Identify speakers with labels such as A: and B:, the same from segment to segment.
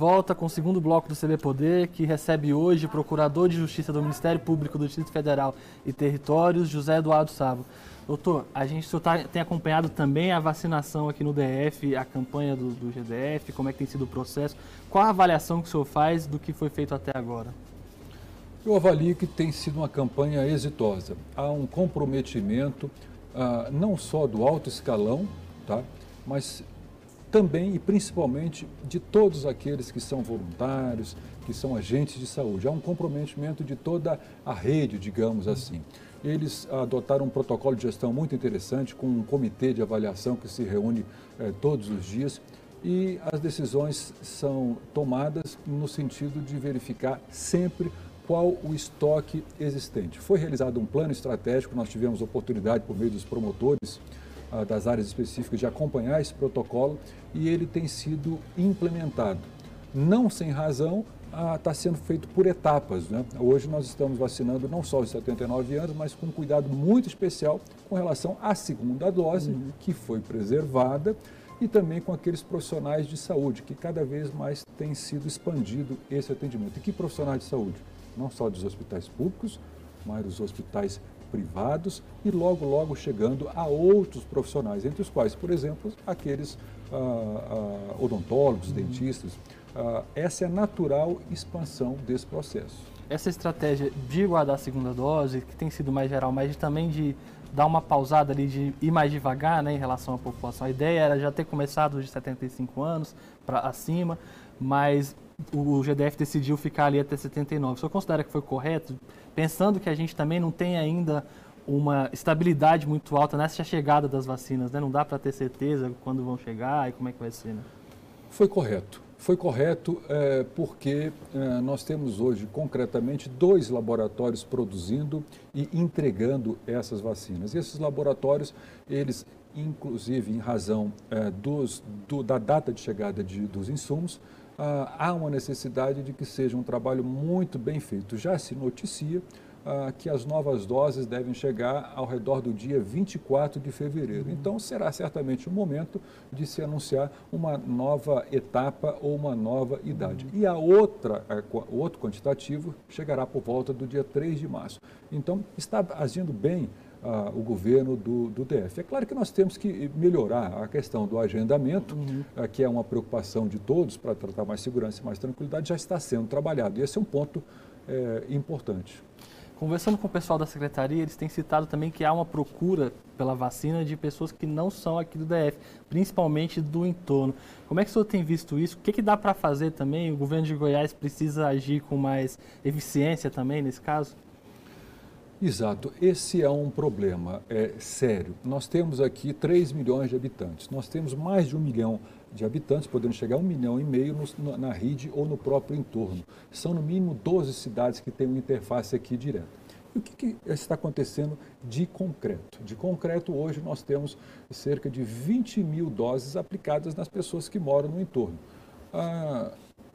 A: volta com o segundo bloco do CB Poder, que recebe hoje o Procurador de Justiça do Ministério Público do Distrito Federal e Territórios, José Eduardo Sabo. Doutor, a gente tá, tem acompanhado também a vacinação aqui no DF, a campanha do, do GDF, como é que tem sido o processo. Qual a avaliação que o senhor faz do que foi feito até agora?
B: Eu avalio que tem sido uma campanha exitosa. Há um comprometimento ah, não só do alto escalão, tá? mas também e principalmente de todos aqueles que são voluntários, que são agentes de saúde. Há um comprometimento de toda a rede, digamos assim. Eles adotaram um protocolo de gestão muito interessante, com um comitê de avaliação que se reúne eh, todos os dias e as decisões são tomadas no sentido de verificar sempre qual o estoque existente. Foi realizado um plano estratégico, nós tivemos oportunidade, por meio dos promotores ah, das áreas específicas, de acompanhar esse protocolo e ele tem sido implementado. Não sem razão, está ah, sendo feito por etapas. Né? Hoje nós estamos vacinando não só os 79 anos, mas com um cuidado muito especial com relação à segunda dose, uhum. que foi preservada, e também com aqueles profissionais de saúde, que cada vez mais tem sido expandido esse atendimento. E que profissionais de saúde? Não só dos hospitais públicos, mas dos hospitais privados e logo, logo chegando a outros profissionais, entre os quais, por exemplo, aqueles ah, ah, odontólogos, uhum. dentistas, Uh, essa é a natural expansão desse processo.
A: Essa estratégia de guardar a segunda dose, que tem sido mais geral, mas também de dar uma pausada ali, de ir mais devagar né, em relação à população. A ideia era já ter começado de 75 anos para acima, mas o GDF decidiu ficar ali até 79. O senhor considera que foi correto, pensando que a gente também não tem ainda uma estabilidade muito alta nessa chegada das vacinas, né? Não dá para ter certeza quando vão chegar e como é que vai ser, né?
B: Foi correto. Foi correto é, porque é, nós temos hoje, concretamente, dois laboratórios produzindo e entregando essas vacinas. E esses laboratórios, eles, inclusive, em razão é, dos, do, da data de chegada de, dos insumos, ah, há uma necessidade de que seja um trabalho muito bem feito. Já se noticia ah, que as novas doses devem chegar ao redor do dia 24 de fevereiro. Uhum. Então, será certamente o momento de se anunciar uma nova etapa ou uma nova idade. Uhum. E a outra, o outro quantitativo chegará por volta do dia 3 de março. Então, está agindo bem O governo do, do, DF. É claro que nós temos que melhorar a questão do agendamento, uhum. uh, que é uma preocupação de todos para tratar mais segurança e mais tranquilidade, já está sendo trabalhado. E esse é um ponto é, importante.
A: Conversando com o pessoal da secretaria, eles têm citado também que há uma procura pela vacina de pessoas que não são aqui do DF, principalmente do entorno. Como é que o senhor tem visto isso? O que, que dá para fazer também? O governo de Goiás precisa agir com mais eficiência também nesse caso?
B: Exato, esse é um problema é, sério. Nós temos aqui 3 milhões de habitantes, nós temos mais de um milhão de habitantes, podendo chegar a um milhão e meio no, na rede ou no próprio entorno. São no mínimo 12 cidades que têm uma interface aqui direta. E o que, que, está acontecendo de concreto? De concreto, hoje nós temos cerca de 20 mil doses aplicadas nas pessoas que moram no entorno. Ah,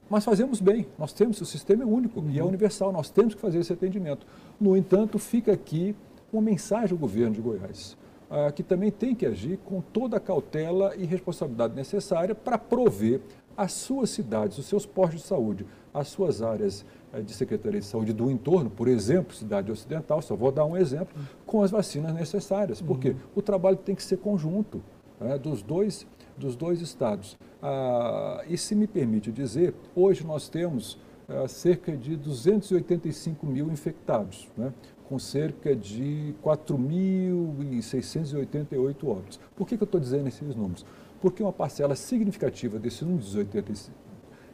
B: mas fazemos bem, nós temos, o sistema é único uhum. e é uhum. universal, nós temos que fazer esse atendimento. No entanto, fica aqui uma mensagem ao governo de Goiás. Ah, que também tem que agir com toda a cautela e responsabilidade necessária para prover as suas cidades, os seus postos de saúde, as suas áreas eh, de Secretaria de Saúde do entorno, por exemplo, cidade ocidental, só vou dar um exemplo, com as vacinas necessárias. Porque uhum. o trabalho tem que ser conjunto né, dos, dois, dos dois estados. Ah, e se me permite dizer, hoje nós temos ah, cerca de 285 mil infectados. Né? com cerca de 4.688 óbitos. Por que, que eu estou dizendo esses números? Porque uma parcela significativa desses números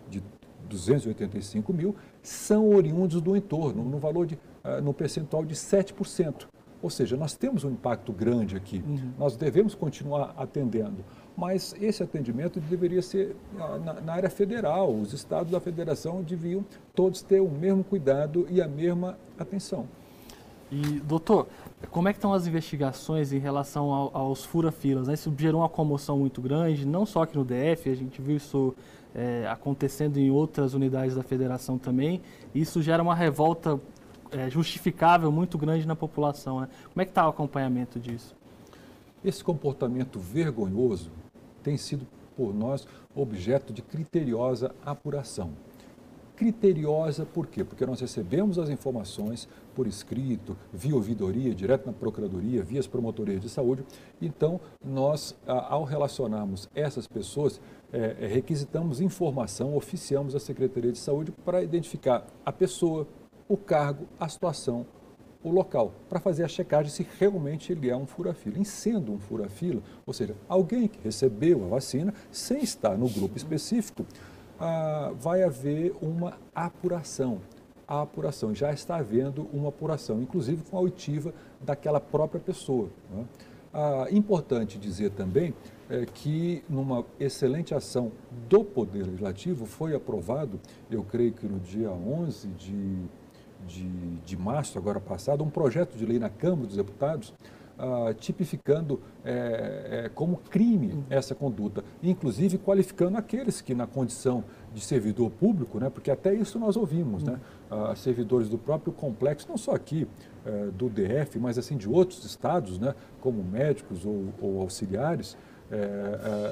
B: de 285 mil são oriundos do entorno, no valor de, uh, no percentual de 7%. Ou seja, nós temos um impacto grande aqui, uhum. nós devemos continuar atendendo, mas esse atendimento deveria ser na, na, área federal, os estados da federação deviam todos ter o mesmo cuidado e a mesma atenção.
A: E, doutor, como é que estão as investigações em relação ao, aos fura-filas? Né? Isso gerou uma comoção muito grande, não só aqui no DF, a gente viu isso é, acontecendo em outras unidades da federação também. Isso gera uma revolta é, justificável muito grande na população. Né? Como é que está o acompanhamento disso?
B: Esse comportamento vergonhoso tem sido por nós objeto de criteriosa apuração. Criteriosa por quê? Porque nós recebemos as informações por escrito, via ouvidoria, direto na Procuradoria, via as promotorias de saúde. Então, nós, ao relacionarmos essas pessoas, é, é, requisitamos informação, oficiamos a Secretaria de Saúde para identificar a pessoa, o cargo, a situação, o local para fazer a checagem se realmente ele é um fura-fila. Em sendo um fura-fila, ou seja, alguém que recebeu a vacina sem estar no grupo específico, ah, vai haver uma apuração. A apuração, já está havendo uma apuração, inclusive com a oitiva daquela própria pessoa. Né? Ah, importante dizer também é, que, numa excelente ação do Poder Legislativo, foi aprovado, eu creio que no dia 11 de de, de março, agora passado, um projeto de lei na Câmara dos Deputados ah, tipificando é, é, como crime essa conduta, inclusive qualificando aqueles que, na condição de servidor público, né, porque até isso nós ouvimos, né, ah, servidores do próprio complexo, não só aqui é, do DF, mas assim de outros estados, né, como médicos ou, ou auxiliares,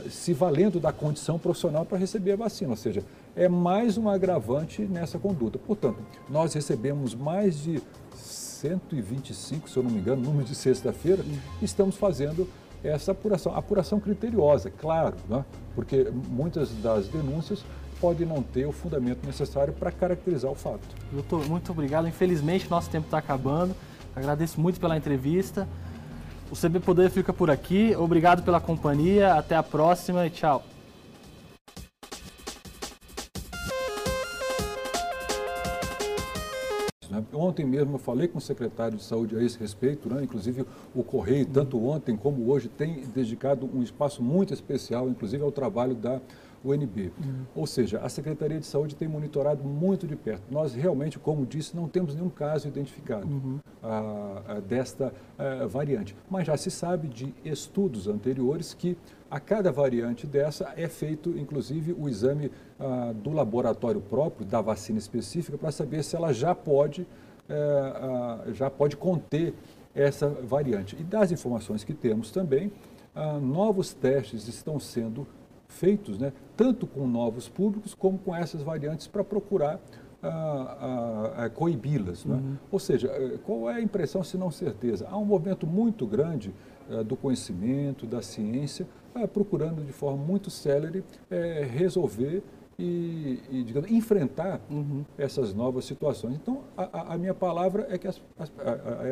B: se valendo da condição profissional para receber a vacina, ou seja, é mais um agravante nessa conduta. Portanto, nós recebemos mais de 125, se eu não me engano, número de sexta-feira, estamos fazendo essa apuração, apuração criteriosa, claro, né? porque muitas das denúncias podem não ter o fundamento necessário para caracterizar o fato.
A: Doutor, muito obrigado. Infelizmente, nosso tempo está acabando. Agradeço muito pela entrevista. O CB Poder fica por aqui. Obrigado pela companhia. Até a próxima e tchau.
B: Ontem mesmo eu falei com o secretário de saúde a esse respeito, né? inclusive o Correio, tanto ontem como hoje, tem dedicado um espaço muito especial, inclusive ao trabalho da o NB. Uhum. Ou seja, a Secretaria de Saúde tem monitorado muito de perto. Nós realmente, como disse, não temos nenhum caso identificado uhum. a, a, desta a, variante. Mas já se sabe de estudos anteriores que a cada variante dessa é feito, inclusive, o exame do laboratório próprio, da vacina específica, para saber se ela já pode, é, já pode conter essa variante. E das informações que temos também, novos testes estão sendo feitos, né, tanto com novos públicos como com essas variantes para procurar ah, ah, coibi-las. Né? Uhum. Ou seja, eh, qual é a impressão, se não certeza? Há um movimento muito grande ah, do conhecimento, da ciência, ah, procurando de forma muito célere eh, resolver e, e digamos, enfrentar uhum. essas novas situações. Então, a, a, minha palavra é que as, as,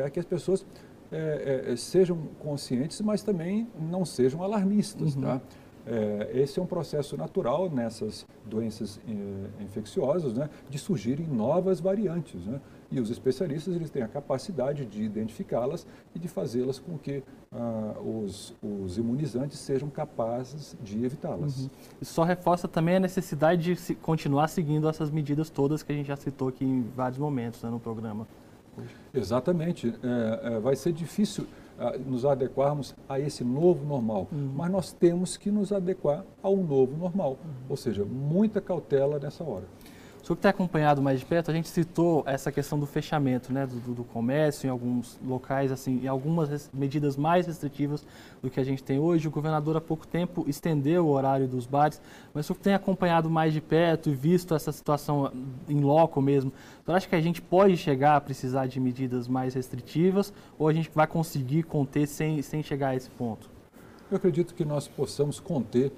B: é que as pessoas é, é, sejam conscientes, mas também não sejam alarmistas. Uhum. Tá? É, esse é um processo natural nessas doenças é, infecciosas, né, de surgirem novas variantes. Né? E os especialistas eles têm a capacidade de identificá-las e de fazê-las com que ah, os, os, imunizantes sejam capazes de evitá-las. Uhum.
A: Só reforça também a necessidade de se, continuar seguindo essas medidas todas que a gente já citou aqui em vários momentos né, no programa.
B: Exatamente. É, é vai ser difícil nos adequarmos a esse novo normal. Uhum. Mas nós temos que nos adequar ao novo normal. Uhum. Ou seja, muita cautela nessa hora.
A: Senhor que tem acompanhado mais de perto, a gente citou essa questão do fechamento né, do, do comércio em alguns locais, assim, em algumas medidas mais restritivas do que a gente tem hoje. O governador há pouco tempo estendeu o horário dos bares, mas o senhor que tem acompanhado mais de perto e visto essa situação em loco mesmo, o senhor acha que a gente pode chegar a precisar de medidas mais restritivas ou a gente vai conseguir conter sem, sem chegar a esse ponto?
B: Eu acredito que nós possamos conter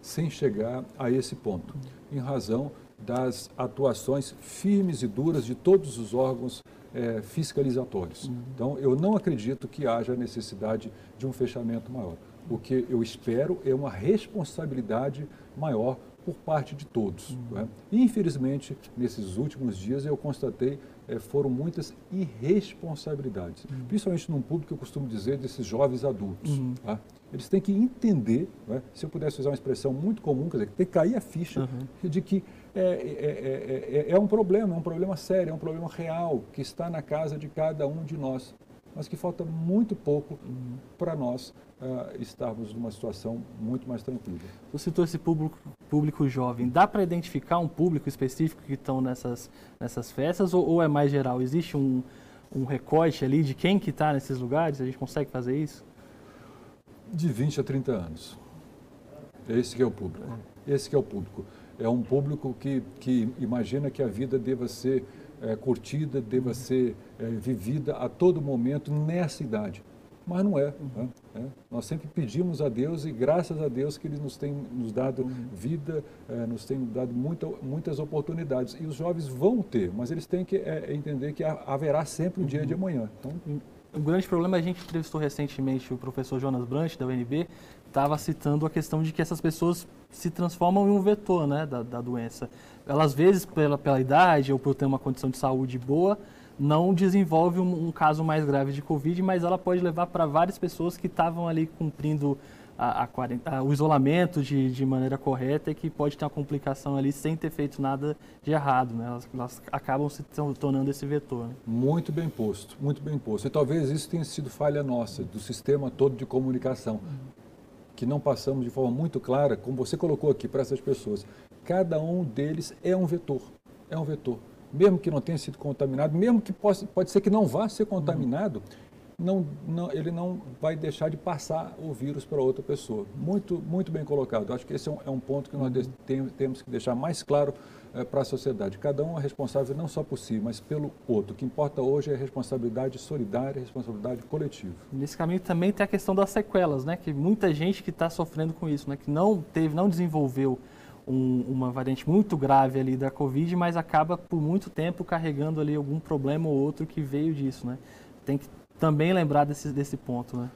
B: sem chegar a esse ponto, em razão das atuações firmes e duras de todos os órgãos é, fiscalizatórios. Uhum. Então, eu não acredito que haja necessidade de um fechamento maior. O que eu espero é uma responsabilidade maior por parte de todos. Uhum. Né? Infelizmente, nesses últimos dias, eu constatei é, foram muitas irresponsabilidades, uhum. principalmente num público que eu costumo dizer desses jovens adultos. Uhum. Tá? Eles têm que entender, né? se eu pudesse usar uma expressão muito comum, quer dizer, tem que cair a ficha uhum. de que é é, é, é, é, um problema, é um problema sério, é um problema real que está na casa de cada um de nós, mas que falta muito pouco para nós uh, estarmos numa situação muito mais tranquila.
A: Você citou esse público, público jovem. Dá para identificar um público específico que estão nessas, nessas festas ou, ou é mais geral? Existe um, um recorte ali de quem que está nesses lugares? A gente consegue fazer isso?
B: De 20 a 30 anos. Esse que é o público. Esse que é o público. É um público que, que imagina que a vida deva ser é, curtida, deva ser é, vivida a todo momento nessa idade. Mas não é, né? é, Nós sempre pedimos a Deus e graças a Deus que Ele nos tem nos dado vida, é, nos tem dado muita, muitas oportunidades. E os jovens vão ter, mas eles têm que é, entender que haverá sempre um dia de amanhã. Então,
A: o grande problema, a gente entrevistou recentemente o professor Jonas Brandt, da UNB, estava citando a questão de que essas pessoas se transformam em um vetor né, da, da doença. Elas, às vezes, pela, pela idade ou por ter uma condição de saúde boa, não desenvolve um, um caso mais grave de Covid, mas ela pode levar para várias pessoas que estavam ali cumprindo a, a, a, o isolamento de, de, maneira correta e que pode ter uma complicação ali sem ter feito nada de errado. Né? Elas, elas acabam se tornando esse vetor. Né?
B: Muito bem posto, muito bem posto. E talvez isso tenha sido falha nossa, do sistema todo de comunicação. Uhum que não passamos de forma muito clara, como você colocou aqui para essas pessoas. Cada um deles é um vetor, é um vetor. Mesmo que não tenha sido contaminado, mesmo que possa, pode ser que não vá ser contaminado, não, não, ele não vai deixar de passar o vírus para outra pessoa. Muito, muito bem colocado. Acho que esse é um, é um ponto que nós tem, temos que deixar mais claro é, para a sociedade. Cada um é responsável não só por si, mas pelo outro. O que importa hoje é a responsabilidade solidária, a responsabilidade coletiva.
A: Nesse caminho também tem a questão das sequelas, né? Que muita gente que está sofrendo com isso, né? Que não teve, não desenvolveu um, uma variante muito grave ali da Covid, mas acaba por muito tempo carregando ali algum problema ou outro que veio disso, né? Tem que também lembrar desse, desse ponto, né?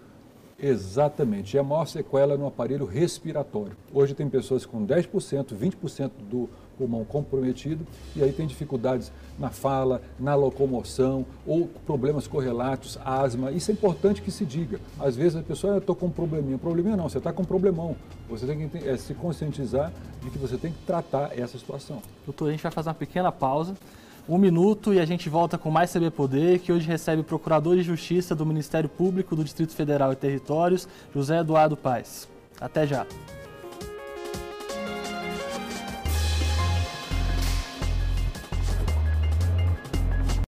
B: Exatamente. E a maior sequela é no aparelho respiratório. Hoje tem pessoas com 10%, 20% do pulmão comprometido e aí tem dificuldades na fala, na locomoção ou problemas correlatos, asma. Isso é importante que se diga. Às vezes a pessoa, eu estou com um probleminha. Probleminha não, você está com um problemão. Você tem que é, se conscientizar de que você tem que tratar essa situação.
A: Doutor, a gente vai fazer uma pequena pausa um minuto e a gente volta com mais CB Poder, que hoje recebe o Procurador de Justiça do Ministério Público do Distrito Federal e Territórios, José Eduardo Paes. Até já.